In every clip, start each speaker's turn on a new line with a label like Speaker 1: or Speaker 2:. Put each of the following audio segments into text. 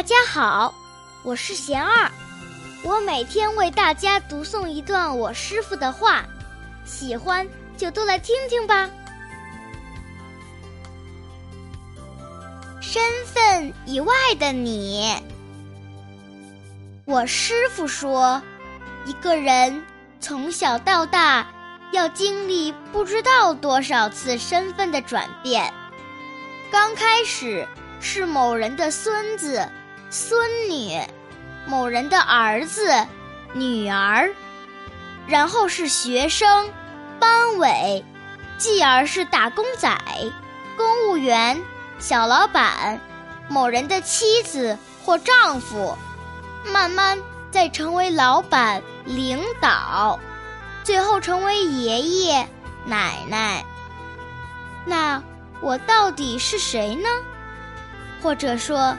Speaker 1: 大家好，我是贤二，我每天为大家读诵一段我师傅的话，喜欢就都来听听吧。身份以外的你，我师傅说，一个人从小到大要经历不知道多少次身份的转变，刚开始。是某人的孙子、孙女，某人的儿子、女儿，然后是学生、班委，继而是打工仔、公务员、小老板，某人的妻子或丈夫，慢慢再成为老板、领导，最后成为爷爷、奶奶。那我到底是谁呢？或者说，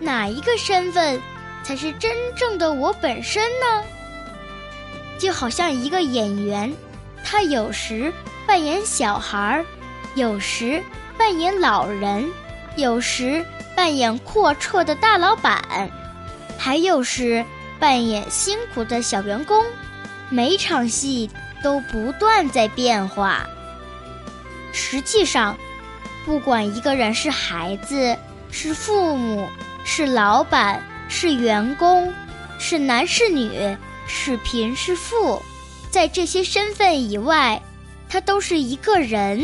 Speaker 1: 哪一个身份才是真正的我本身呢？就好像一个演员，他有时扮演小孩儿，有时扮演老人，有时扮演阔绰的大老板，还有时扮演辛苦的小员工，每场戏都不断在变化。实际上，不管一个人是孩子。是父母，是老板，是员工，是男是女，是贫是富，在这些身份以外，他都是一个人，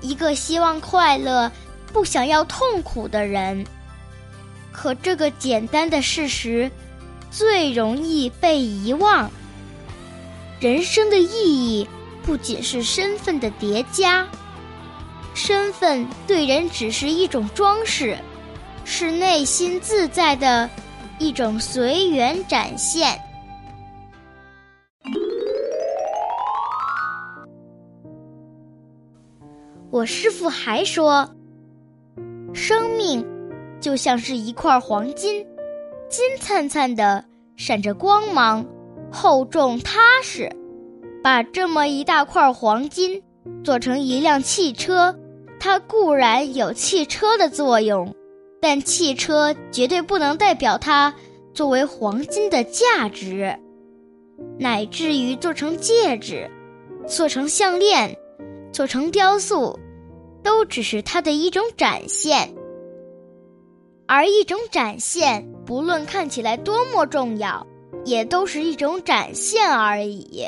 Speaker 1: 一个希望快乐、不想要痛苦的人。可这个简单的事实，最容易被遗忘。人生的意义不仅是身份的叠加。身份对人只是一种装饰，是内心自在的一种随缘展现。我师傅还说，生命就像是一块黄金，金灿灿的，闪着光芒，厚重踏实。把这么一大块黄金做成一辆汽车。它固然有汽车的作用，但汽车绝对不能代表它作为黄金的价值，乃至于做成戒指、做成项链、做成雕塑，都只是它的一种展现。而一种展现，不论看起来多么重要，也都是一种展现而已。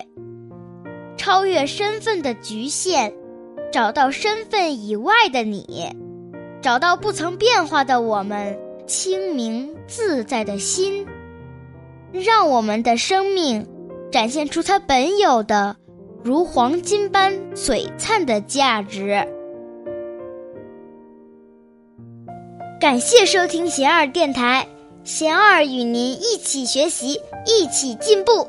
Speaker 1: 超越身份的局限。找到身份以外的你，找到不曾变化的我们清明自在的心，让我们的生命展现出它本有的如黄金般璀璨的价值。感谢收听贤二电台，贤二与您一起学习，一起进步。